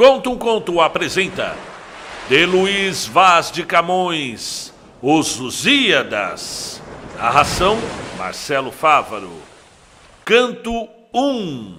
Conta um Conto apresenta. De Luiz Vaz de Camões Os Lusíadas. Narração Marcelo Fávaro. Canto 1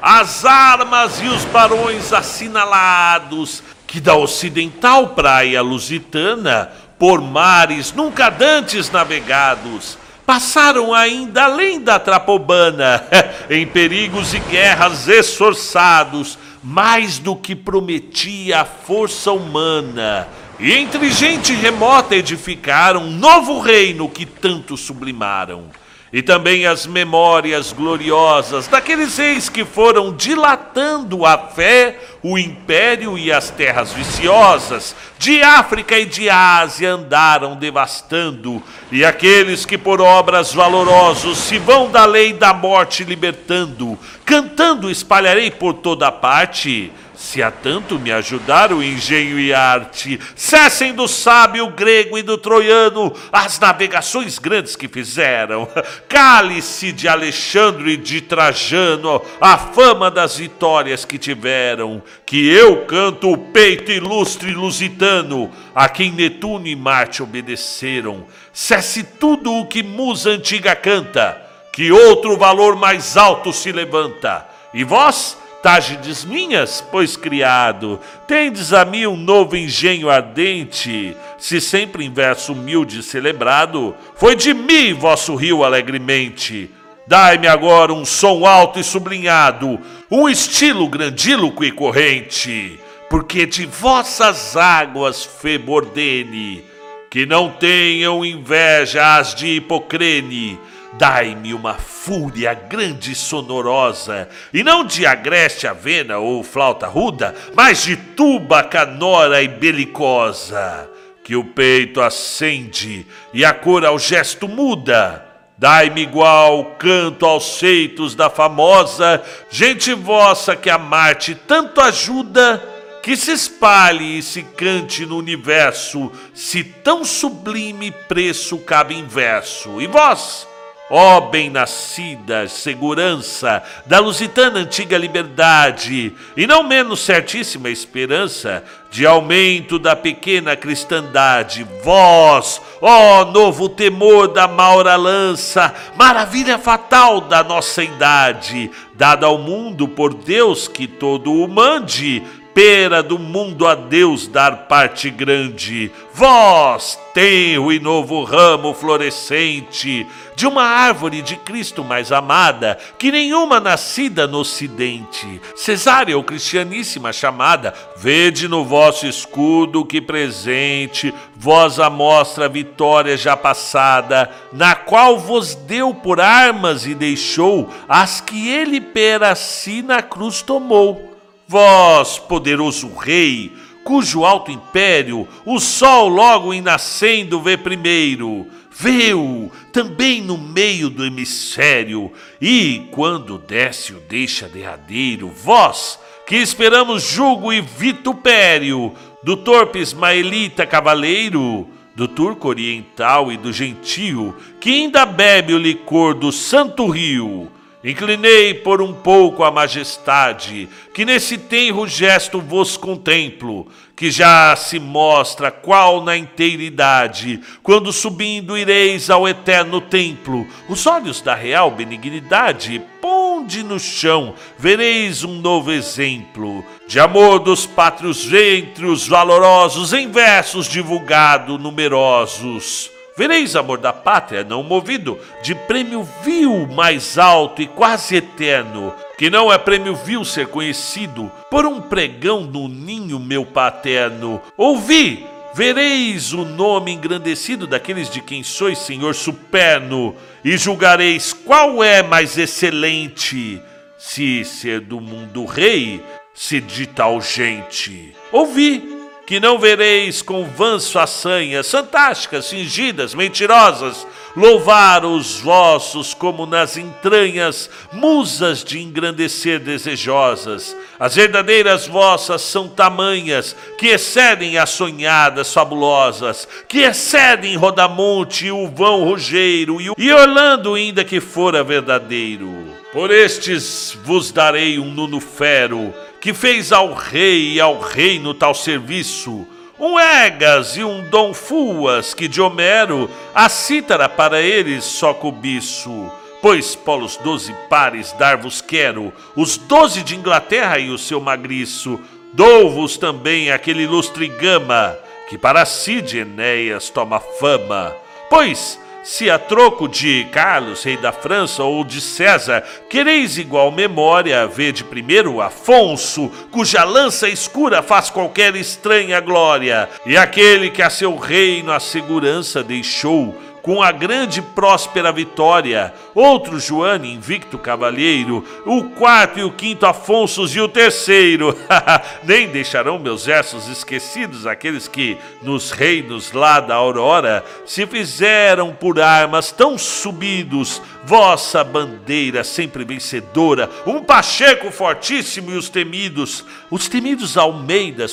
As armas e os barões assinalados Que da ocidental praia lusitana Por mares nunca dantes navegados passaram ainda além da Trapobana, em perigos e guerras esforçados, mais do que prometia a força humana. E entre gente remota edificaram um novo reino que tanto sublimaram e também as memórias gloriosas daqueles reis que foram dilatando a fé, o império e as terras viciosas, de África e de Ásia andaram devastando, e aqueles que por obras valorosos se vão da lei da morte libertando, cantando espalharei por toda parte se há tanto me ajudar o engenho e arte, cessem do sábio grego e do troiano as navegações grandes que fizeram. Cale-se de Alexandre e de Trajano a fama das vitórias que tiveram, que eu canto o peito ilustre lusitano, a quem Netuno e Marte obedeceram. Cesse tudo o que musa antiga canta, que outro valor mais alto se levanta. E vós, Tágides minhas, pois criado, tendes a mim um novo engenho ardente, se sempre em verso humilde celebrado, foi de mim vosso rio alegremente. Dai-me agora um som alto e sublinhado, um estilo grandíloco e corrente, porque de vossas águas febordene, que não tenham inveja as de Hipocrene, Dai-me uma fúria grande e sonorosa, e não de agreste avena ou flauta ruda, mas de tuba canora e belicosa, que o peito acende e a cor ao gesto muda. Dai-me igual canto aos feitos da famosa gente vossa que a Marte tanto ajuda, que se espalhe e se cante no universo, se tão sublime preço cabe em verso. E vós? Ó oh, bem-nascida segurança da lusitana antiga liberdade, e não menos certíssima esperança de aumento da pequena cristandade, vós, ó oh, novo temor da maura lança, maravilha fatal da nossa idade, dada ao mundo por Deus que todo o mande, pera do mundo a Deus dar parte grande. Vós, tenro e novo ramo florescente, de uma árvore de Cristo mais amada, que nenhuma nascida no ocidente, cesárea ou cristianíssima chamada, vede no vosso escudo que presente, vós a mostra a vitória já passada, na qual vos deu por armas e deixou as que ele pera si na cruz tomou Vós, poderoso rei, cujo alto império o sol logo em nascendo vê primeiro, vê-o também no meio do hemisfério, e quando desce o deixa derradeiro, vós, que esperamos julgo e vitupério do torpe ismaelita cavaleiro, do turco oriental e do gentio, que ainda bebe o licor do santo rio, Inclinei por um pouco a majestade, que nesse tenro gesto vos contemplo, que já se mostra qual na inteiridade, quando subindo ireis ao eterno templo, os olhos da real benignidade ponde no chão, vereis um novo exemplo. De amor dos pátrios ventres valorosos em versos divulgado numerosos Vereis amor da pátria não movido de prêmio vil mais alto e quase eterno, que não é prêmio vil ser conhecido por um pregão no ninho meu paterno. Ouvi, vereis o nome engrandecido daqueles de quem sois senhor superno, e julgareis qual é mais excelente, se ser do mundo rei, se de tal gente. Ouvi, que não vereis com vãs façanhas, fantásticas, fingidas, mentirosas, louvar os vossos como nas entranhas, musas de engrandecer desejosas. As verdadeiras vossas são tamanhas, que excedem as sonhadas fabulosas, que excedem Rodamonte e o vão Rogeiro, e, e Orlando ainda que fora verdadeiro. Por estes vos darei um nuno fero, que fez ao rei e ao reino tal serviço, um Egas e um Dom Fuas, que de Homero a cítara para eles só cobiço. Pois polos doze pares dar-vos quero, os doze de Inglaterra e o seu magriço, dou-vos também aquele ilustre gama, que para si de Enéas toma fama. Pois se a troco de Carlos, rei da França, ou de César, quereis igual memória, vede primeiro Afonso, cuja lança escura faz qualquer estranha glória, e aquele que a seu reino a segurança deixou, com a grande e próspera vitória, outro Joane invicto cavalheiro, o quarto e o quinto Afonsos e o terceiro. Nem deixarão meus versos esquecidos aqueles que, nos reinos lá da aurora, se fizeram por armas tão subidos, vossa bandeira sempre vencedora, um Pacheco fortíssimo e os temidos, os temidos Almeidas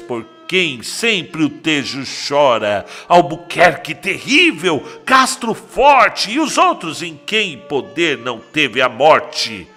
quem sempre o Tejo chora, Albuquerque terrível, Castro forte e os outros em quem poder não teve a morte.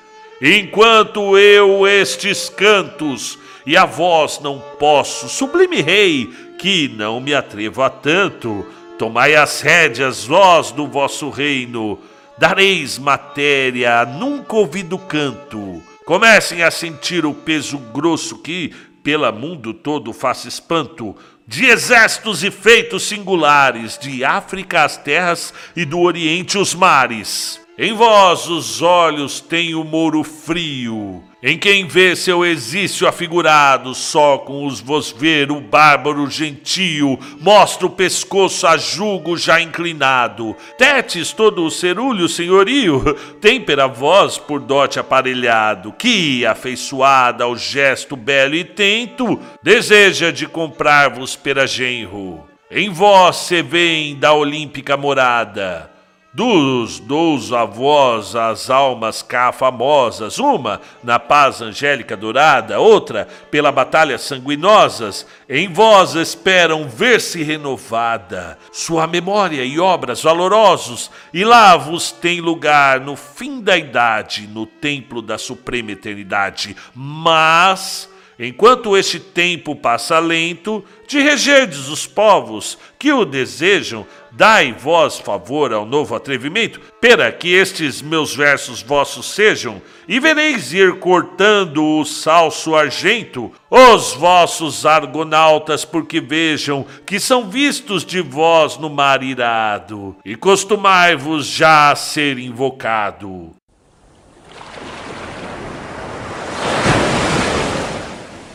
Enquanto eu estes cantos e a vós não posso, sublime rei, que não me atrevo a tanto, tomai as rédeas, vós do vosso reino, dareis matéria nunca ouvido canto. Comecem a sentir o peso grosso que pela mundo todo faça espanto, de exércitos e feitos singulares, de África as terras e do Oriente os mares. Em vós os olhos têm o moro frio, em quem vê seu exício afigurado, só com os vos ver o bárbaro gentio, mostra o pescoço a jugo já inclinado. Tetes todo o cerúleo senhorio, tempera voz por dote aparelhado, que, afeiçoada ao gesto belo e tento, deseja de comprar-vos pera genro. Em vós se vem da olímpica morada, dos dois avós as almas cá famosas, uma na paz angélica dourada, outra pela batalha sanguinosas, em vós esperam ver-se renovada sua memória e obras valorosos, e lá vos tem lugar no fim da idade, no templo da suprema eternidade. Mas enquanto este tempo passa lento, de regerdes os povos que o desejam, dai vós favor ao novo atrevimento, pera que estes meus versos vossos sejam, e vereis ir cortando o salso argento, os vossos argonautas, porque vejam que são vistos de vós no mar irado, e costumai-vos já a ser invocado.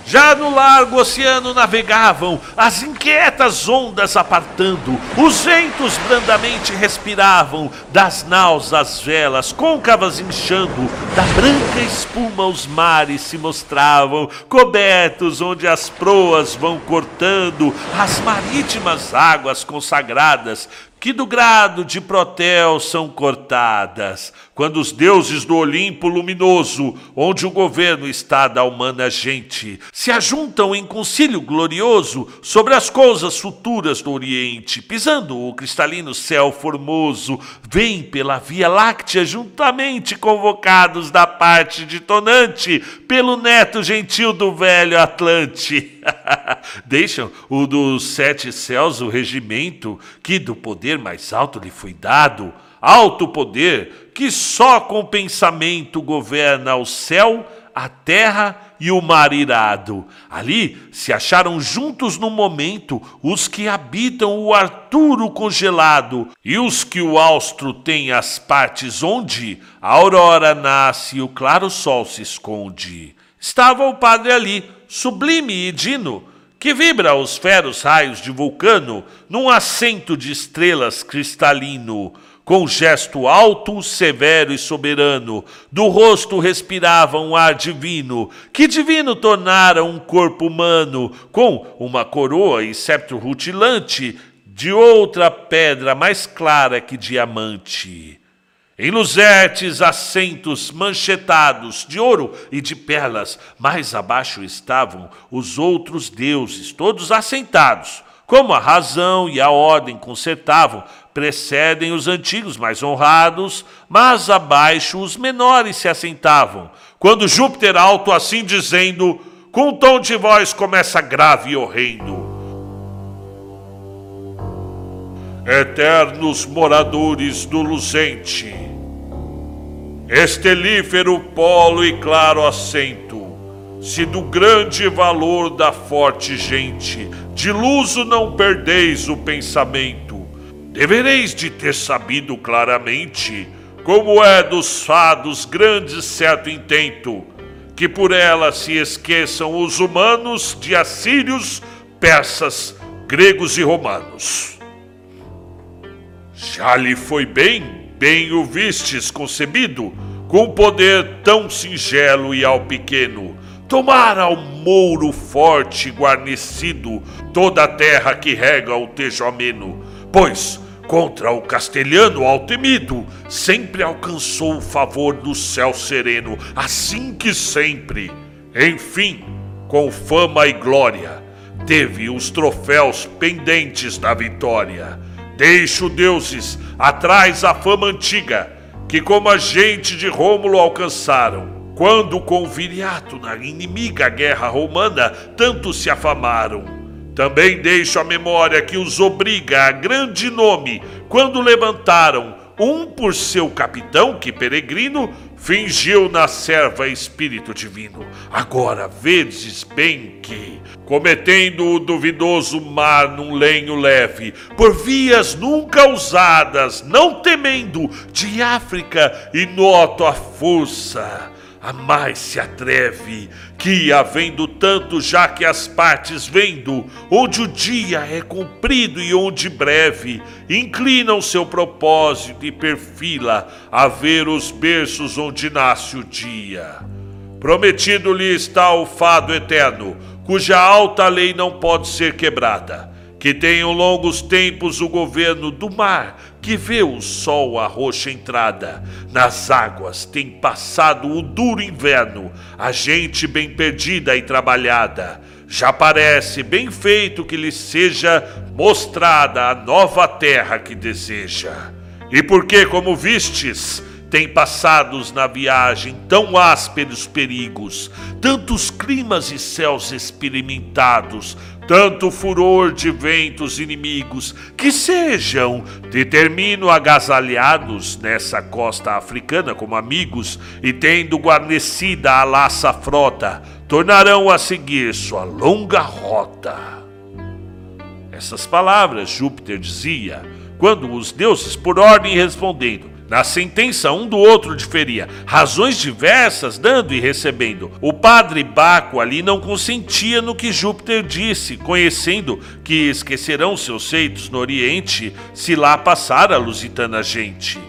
Já no largo oceano navegavam, as inquietas ondas apartando, os ventos brandamente respiravam, das naus as velas côncavas inchando, da branca espuma os mares se mostravam, cobertos onde as proas vão cortando, as marítimas águas consagradas, que do grado de Protel são cortadas, quando os deuses do Olimpo luminoso, onde o governo está da humana gente, se ajuntam em concílio glorioso sobre as coisas futuras do Oriente, pisando o cristalino céu formoso, vêm pela Via Láctea juntamente convocados da parte de Tonante, pelo neto gentil do velho Atlante. Deixam o dos sete céus o regimento que do poder mais alto lhe foi dado, alto poder que só com pensamento governa o céu, a terra e o mar irado. Ali se acharam juntos no momento os que habitam o Arturo congelado e os que o austro tem as partes onde a aurora nasce e o claro sol se esconde. Estava o padre ali, sublime e dino, que vibra os feros raios de vulcano num assento de estrelas cristalino, com gesto alto, severo e soberano, do rosto respirava um ar divino, que divino tornara um corpo humano, com uma coroa e sceptro rutilante, de outra pedra mais clara que diamante. Em luzertes assentos manchetados de ouro e de perlas, mais abaixo estavam os outros deuses, todos assentados. Como a razão e a ordem consertavam, precedem os antigos mais honrados, mas abaixo os menores se assentavam. Quando Júpiter alto assim dizendo, com um tom de voz começa grave e horrendo. Eternos moradores do luzente, estelífero polo e claro assento, se do grande valor da forte gente, de luso não perdeis o pensamento, devereis de ter sabido claramente como é dos fados grandes certo intento, que por ela se esqueçam os humanos de assírios, persas, gregos e romanos. Já lhe foi bem, bem o vistes concebido, com poder tão singelo e ao pequeno, tomar ao mouro forte guarnecido toda a terra que rega o tejo ameno, pois contra o castelhano altemido, sempre alcançou o favor do céu sereno, assim que sempre, enfim, com fama e glória, teve os troféus pendentes da vitória. Deixo deuses atrás a fama antiga, que como a gente de Rômulo alcançaram, quando com Viriato na inimiga guerra romana tanto se afamaram também deixo a memória que os obriga a grande nome quando levantaram um por seu capitão que peregrino fingiu na serva espírito divino. Agora vedes bem que, cometendo o duvidoso mar num lenho leve, por vias nunca usadas, não temendo de África e noto a força a mais se atreve, que, havendo tanto já que as partes vendo, onde o dia é comprido e onde breve, inclina o seu propósito e perfila a ver os berços onde nasce o dia. Prometido-lhe está o fado eterno, cuja alta lei não pode ser quebrada que tenham longos tempos o governo do mar, que vê o sol a roxa entrada. Nas águas tem passado o duro inverno, a gente bem perdida e trabalhada. Já parece bem feito que lhe seja mostrada a nova terra que deseja. E porque, como vistes, tem passados na viagem tão ásperos perigos, tantos climas e céus experimentados, tanto furor de ventos inimigos, que sejam, determino agasalhados nessa costa africana como amigos, e tendo guarnecida a laça frota, tornarão a seguir sua longa rota. Essas palavras Júpiter dizia, quando os deuses, por ordem respondendo, na sentença, um do outro diferia, razões diversas dando e recebendo. O padre Baco ali não consentia no que Júpiter disse, conhecendo que esquecerão seus feitos no Oriente se lá passar a lusitana gente.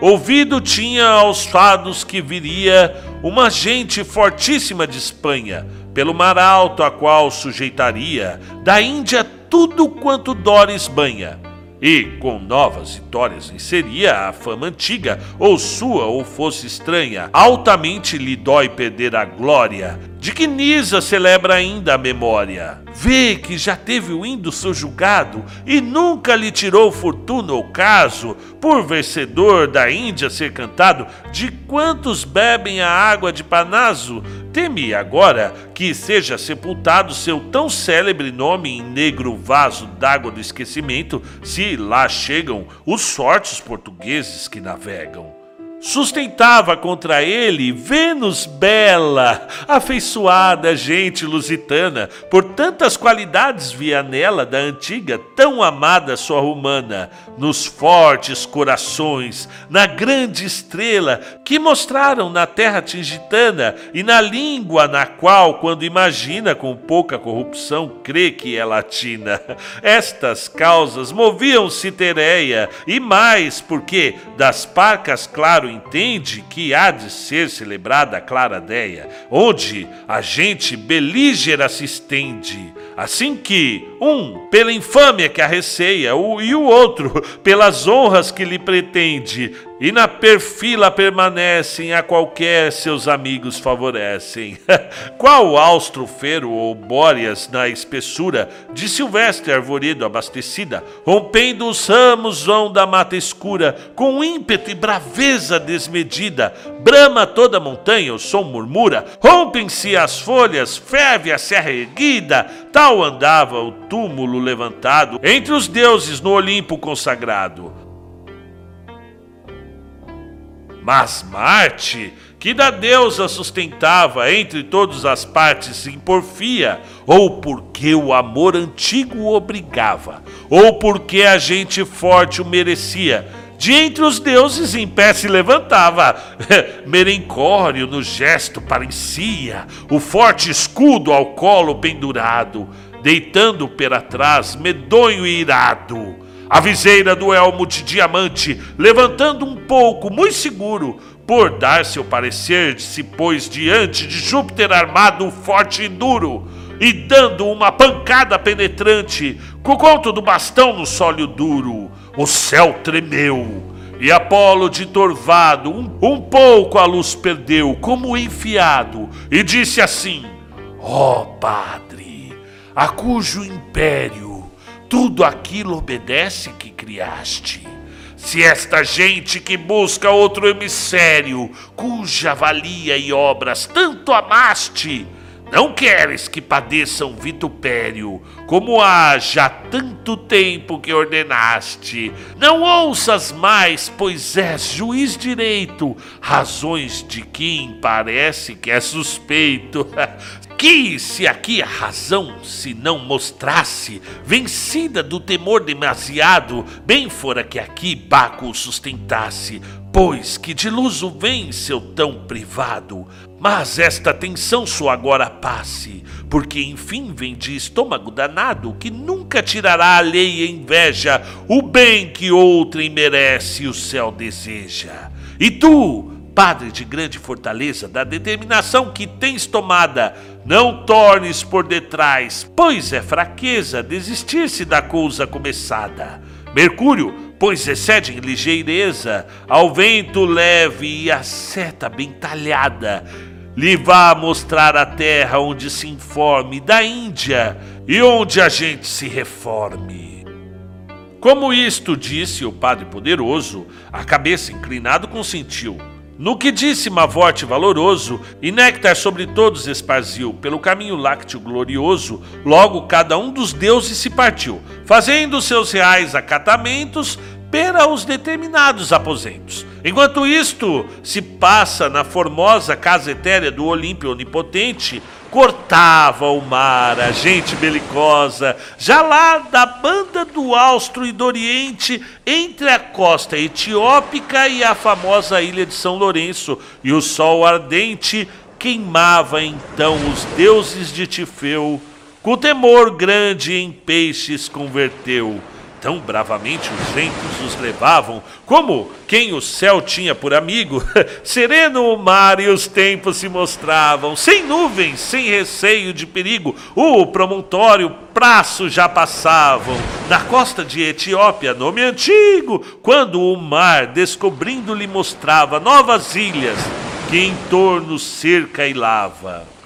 Ouvido tinha aos fados que viria uma gente fortíssima de Espanha, pelo mar alto a qual sujeitaria, da Índia tudo quanto Dores banha e, com novas vitórias, seria a fama antiga, ou sua ou fosse estranha. Altamente lhe dói perder a glória, de que Nisa celebra ainda a memória. Vê que já teve o indo julgado e nunca lhe tirou fortuna ou caso, por vencedor da Índia ser cantado, de quantos bebem a água de Panaso, Teme agora que seja sepultado seu tão célebre nome em negro vaso d'água do esquecimento, se lá chegam os fortes portugueses que navegam sustentava contra ele Vênus bela, afeiçoada gente lusitana, por tantas qualidades via nela da antiga tão amada sua romana, nos fortes corações, na grande estrela que mostraram na terra tingitana e na língua na qual, quando imagina com pouca corrupção, crê que é latina. Estas causas moviam Citereia e mais porque das parcas claro entende que há de ser celebrada a clara deia, onde a gente belígera se estende, assim que um pela infâmia que a receia o, e o outro pelas honras que lhe pretende, e na perfila permanecem, a qualquer seus amigos favorecem. Qual austro fero ou bóreas na espessura de silvestre arvoredo abastecida, rompendo os ramos vão da mata escura, com ímpeto e braveza desmedida, brama toda a montanha, o som murmura, rompem-se as folhas, ferve a serra erguida, tal andava o túmulo levantado entre os deuses no Olimpo consagrado. Mas Marte, que da deusa sustentava entre todas as partes em porfia, ou porque o amor antigo o obrigava, ou porque a gente forte o merecia, de entre os deuses em pé se levantava. Merencório no gesto parecia, o forte escudo ao colo pendurado, deitando para trás, medonho e irado a viseira do elmo de diamante, levantando um pouco, muito seguro, por dar seu parecer, se pôs diante de Júpiter armado forte e duro, e dando uma pancada penetrante, com o conto do bastão no sólio duro, o céu tremeu. E Apolo de Torvado um, um pouco a luz perdeu, como enfiado, e disse assim: Ó oh, Padre, a cujo império tudo aquilo obedece que criaste. Se esta gente que busca outro emissário, cuja valia e obras tanto amaste, não queres que padeçam vitupério, como há já tanto tempo que ordenaste. Não ouças mais, pois és juiz direito, razões de quem parece que é suspeito. que se aqui a razão se não mostrasse, vencida do temor demasiado, bem fora que aqui Baco o sustentasse, pois que de luso vem seu tão privado. Mas esta tensão sua agora passe, porque enfim vem de estômago danado, que nunca tirará alheia inveja o bem que outrem merece o céu deseja. E tu, Padre de grande fortaleza, da determinação que tens tomada, não tornes por detrás, pois é fraqueza desistir-se da coisa começada. Mercúrio, pois excede em ligeireza, ao vento leve e a seta bem talhada, lhe vá mostrar a terra onde se informe da Índia e onde a gente se reforme. Como isto disse o Padre Poderoso, a cabeça inclinado consentiu. No que disse Mavote valoroso, e néctar sobre todos esparziu, pelo caminho lácteo glorioso, logo cada um dos deuses se partiu, fazendo seus reais acatamentos pera os determinados aposentos. Enquanto isto se passa na formosa casa etérea do Olímpio Onipotente, cortava o mar, a gente belicosa, já lá da banda do Austro e do Oriente, entre a costa etiópica e a famosa ilha de São Lourenço, e o sol ardente queimava então os deuses de Tifeu, com temor grande em peixes converteu Tão bravamente os ventos os levavam, como quem o céu tinha por amigo, sereno o mar e os tempos se mostravam, sem nuvens, sem receio de perigo, o promontório, praço já passavam, na costa de Etiópia, nome antigo, quando o mar, descobrindo, lhe mostrava novas ilhas, que em torno cerca e lava.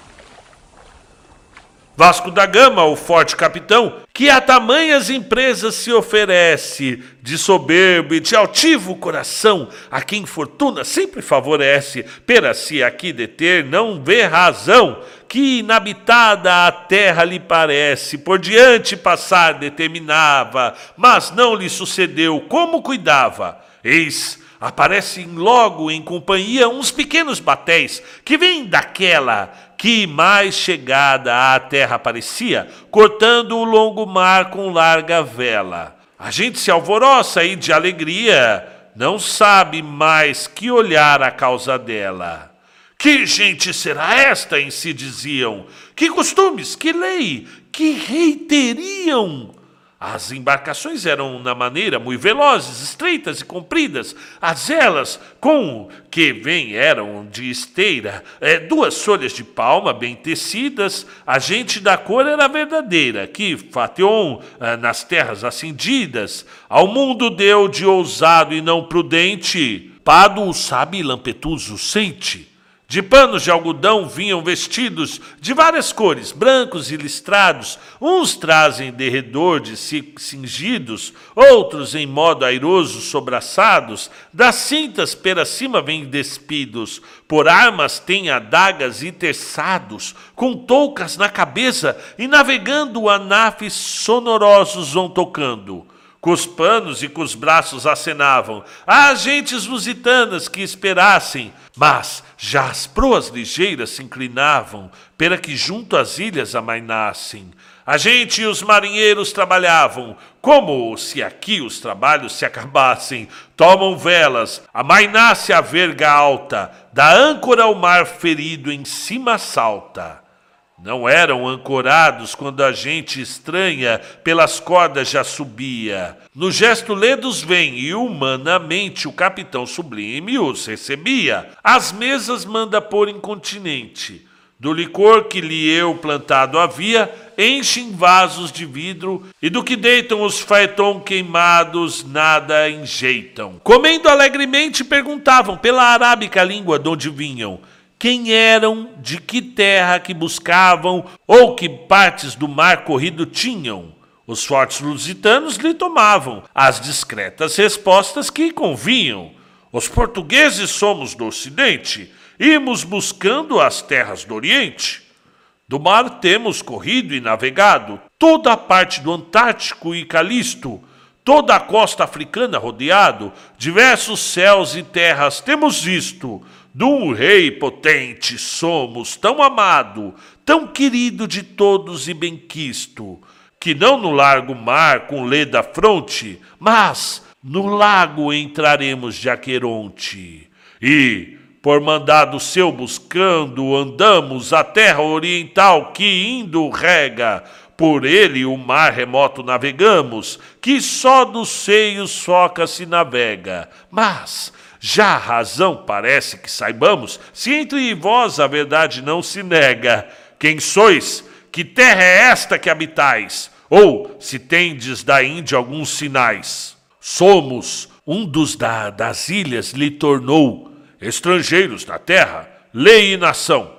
Vasco da Gama, o forte capitão, que a tamanhas empresas se oferece, de soberbo e de altivo coração, a quem fortuna sempre favorece, pera se aqui deter não vê razão, que inabitada a terra lhe parece, por diante passar determinava, mas não lhe sucedeu como cuidava. Eis, aparecem logo em companhia uns pequenos batéis, que vêm daquela que mais chegada à terra parecia, cortando o longo mar com larga vela. A gente se alvoroça e de alegria, não sabe mais que olhar a causa dela. Que gente será esta? em si diziam. Que costumes, que lei, que rei teriam? As embarcações eram, na maneira, muito velozes, estreitas e compridas. As velas, com que vem, eram de esteira, é, duas folhas de palma bem tecidas. A gente da cor era verdadeira, que Fateon, é, nas terras acendidas, ao mundo deu de ousado e não prudente Pado o sabe e Lampetuso sente. De panos de algodão vinham vestidos de várias cores, brancos e listrados. Uns trazem derredor de si cingidos, outros em modo airoso sobraçados. Das cintas pela cima vêm despidos, por armas têm adagas e terçados, com toucas na cabeça e navegando anafes sonorosos vão tocando com os panos e com os braços acenavam a agentes lusitanas que esperassem, mas já as proas ligeiras se inclinavam, para que junto às ilhas amainassem. A gente e os marinheiros trabalhavam, como se aqui os trabalhos se acabassem. Tomam velas, amainasse a verga alta, da âncora o mar ferido em cima salta. Não eram ancorados quando a gente estranha pelas cordas já subia. No gesto ledos vem e humanamente o capitão sublime os recebia. As mesas manda pôr incontinente. Do licor que lhe eu plantado havia, enchem vasos de vidro, e do que deitam os faeton queimados, nada enjeitam. Comendo alegremente, perguntavam pela arábica língua de onde vinham quem eram, de que terra que buscavam ou que partes do mar corrido tinham. Os fortes lusitanos lhe tomavam as discretas respostas que convinham. Os portugueses somos do Ocidente, imos buscando as terras do Oriente. Do mar temos corrido e navegado toda a parte do Antártico e Calisto, toda a costa africana rodeado, diversos céus e terras temos visto, um rei potente somos, tão amado, tão querido de todos e benquisto, que não no largo mar com lê da fronte, mas no lago entraremos de Aqueronte. E, por mandado seu buscando, andamos a terra oriental que indo rega, por ele o mar remoto navegamos, que só dos seios foca se navega. Mas já a razão parece que saibamos, se entre vós a verdade não se nega. Quem sois? Que terra é esta que habitais? Ou se tendes da Índia alguns sinais? Somos um dos da, das ilhas lhe tornou estrangeiros na terra, lei e nação,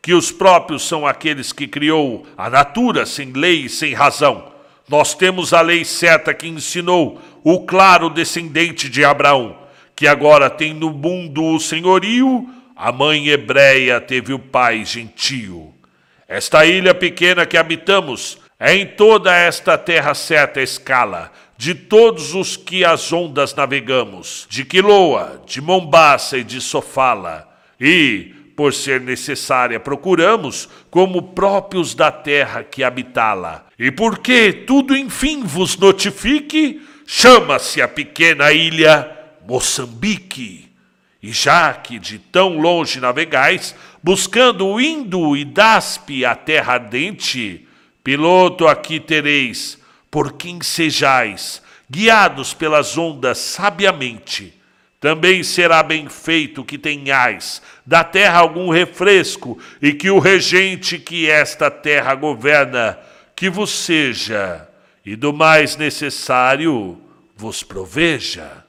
que os próprios são aqueles que criou a natura sem lei e sem razão. Nós temos a lei certa que ensinou o claro descendente de Abraão que agora tem no mundo o senhorio, a mãe hebreia teve o pai gentio. Esta ilha pequena que habitamos é em toda esta terra certa escala, de todos os que as ondas navegamos, de Quiloa, de Mombasa e de Sofala, e, por ser necessária, procuramos como próprios da terra que habitá-la. E porque tudo enfim vos notifique, chama-se a pequena ilha Moçambique. E já que de tão longe navegais, buscando o Indo e Daspe a terra ardente, piloto aqui tereis, por quem sejais, guiados pelas ondas sabiamente. Também será bem feito que tenhais da terra algum refresco e que o regente que esta terra governa, que vos seja, e do mais necessário vos proveja.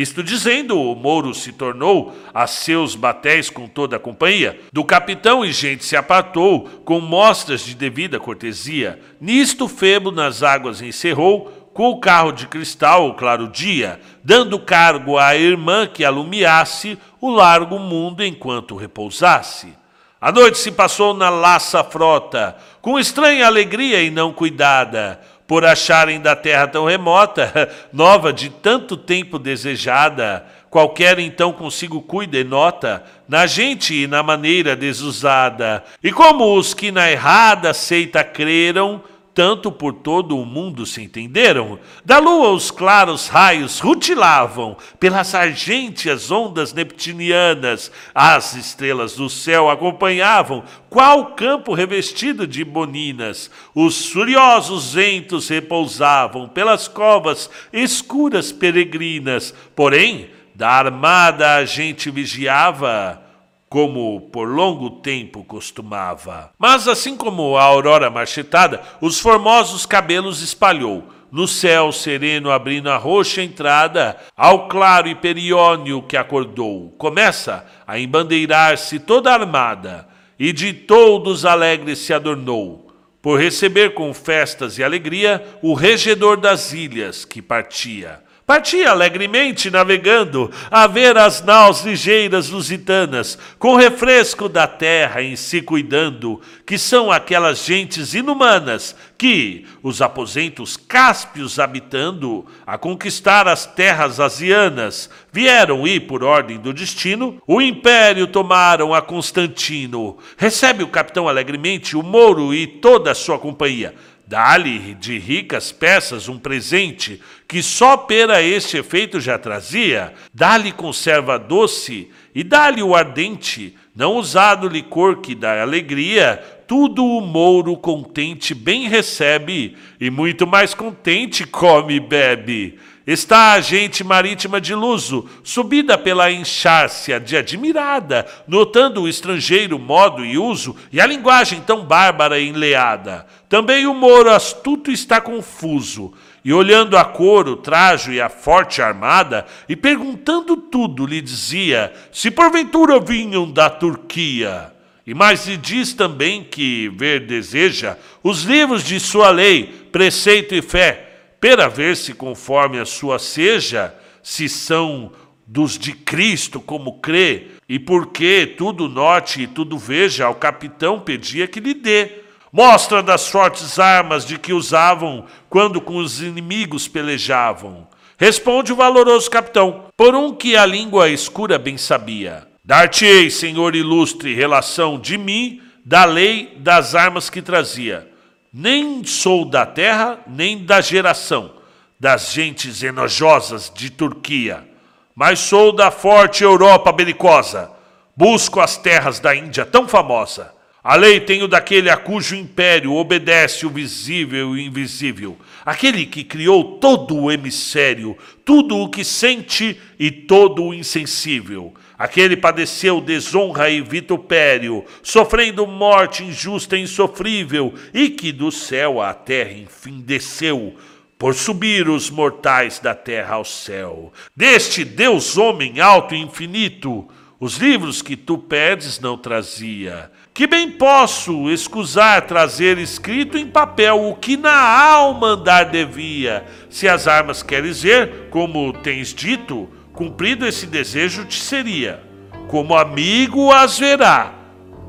Isto dizendo, o Mouro se tornou a seus batéis com toda a companhia. Do capitão e gente se apartou, com mostras de devida cortesia. Nisto Febo nas águas encerrou, com o carro de cristal o claro dia, dando cargo à irmã que alumiasse o largo mundo enquanto repousasse. A noite se passou na laça frota, com estranha alegria e não cuidada, por acharem da terra tão remota, nova de tanto tempo desejada, qualquer então consigo cuida e nota, na gente e na maneira desusada. E como os que na errada seita creram, tanto por todo o mundo se entenderam. Da lua os claros raios rutilavam, pelas argênteas ondas neptunianas, as estrelas do céu acompanhavam, qual campo revestido de boninas. Os furiosos ventos repousavam pelas covas escuras peregrinas, porém, da armada a gente vigiava como por longo tempo costumava. Mas assim como a aurora marchetada, os formosos cabelos espalhou, no céu sereno abrindo a roxa entrada, ao claro e periônio que acordou, começa a embandeirar-se toda armada, e de todos alegres se adornou, por receber com festas e alegria o regedor das ilhas que partia Partia alegremente navegando a ver as naus ligeiras lusitanas, com refresco da terra em si cuidando, que são aquelas gentes inumanas que, os aposentos cáspios habitando, a conquistar as terras asianas, vieram e, por ordem do destino, o império tomaram a Constantino. Recebe o capitão alegremente o Mouro e toda a sua companhia Dá-lhe de ricas peças um presente que só pera este efeito já trazia. Dá-lhe conserva doce e dá-lhe o ardente, não usado licor que dá alegria. Tudo o mouro contente bem recebe e muito mais contente come e bebe. Está a gente marítima de Luso, subida pela enxárcia de admirada, notando o estrangeiro modo e uso e a linguagem tão bárbara e enleada. Também o moro astuto está confuso, e olhando a cor, o trajo e a forte armada, e perguntando tudo, lhe dizia se porventura vinham da Turquia. E mais lhe diz também que ver deseja os livros de sua lei, preceito e fé, pera ver se conforme a sua seja, se são dos de Cristo, como crê, e porque tudo note e tudo veja, ao capitão pedia que lhe dê. Mostra das fortes armas de que usavam quando com os inimigos pelejavam. Responde o valoroso capitão, por um que a língua escura bem sabia. Dar-te-ei, senhor ilustre, relação de mim, da lei, das armas que trazia nem sou da terra, nem da geração das gentes enojosas de Turquia, mas sou da forte Europa belicosa. Busco as terras da Índia tão famosa. A lei tenho daquele a cujo império obedece o visível e o invisível, aquele que criou todo o hemisfério, tudo o que sente e todo o insensível. Aquele padeceu desonra e vitupério, sofrendo morte injusta e insofrível, e que do céu à terra enfim desceu, por subir os mortais da terra ao céu. Deste Deus homem alto e infinito, os livros que tu pedes não trazia que bem posso escusar trazer escrito em papel o que na alma andar devia. Se as armas queres ver, como tens dito, cumprido esse desejo te seria. Como amigo as verá,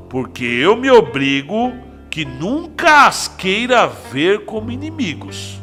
porque eu me obrigo que nunca as queira ver como inimigos.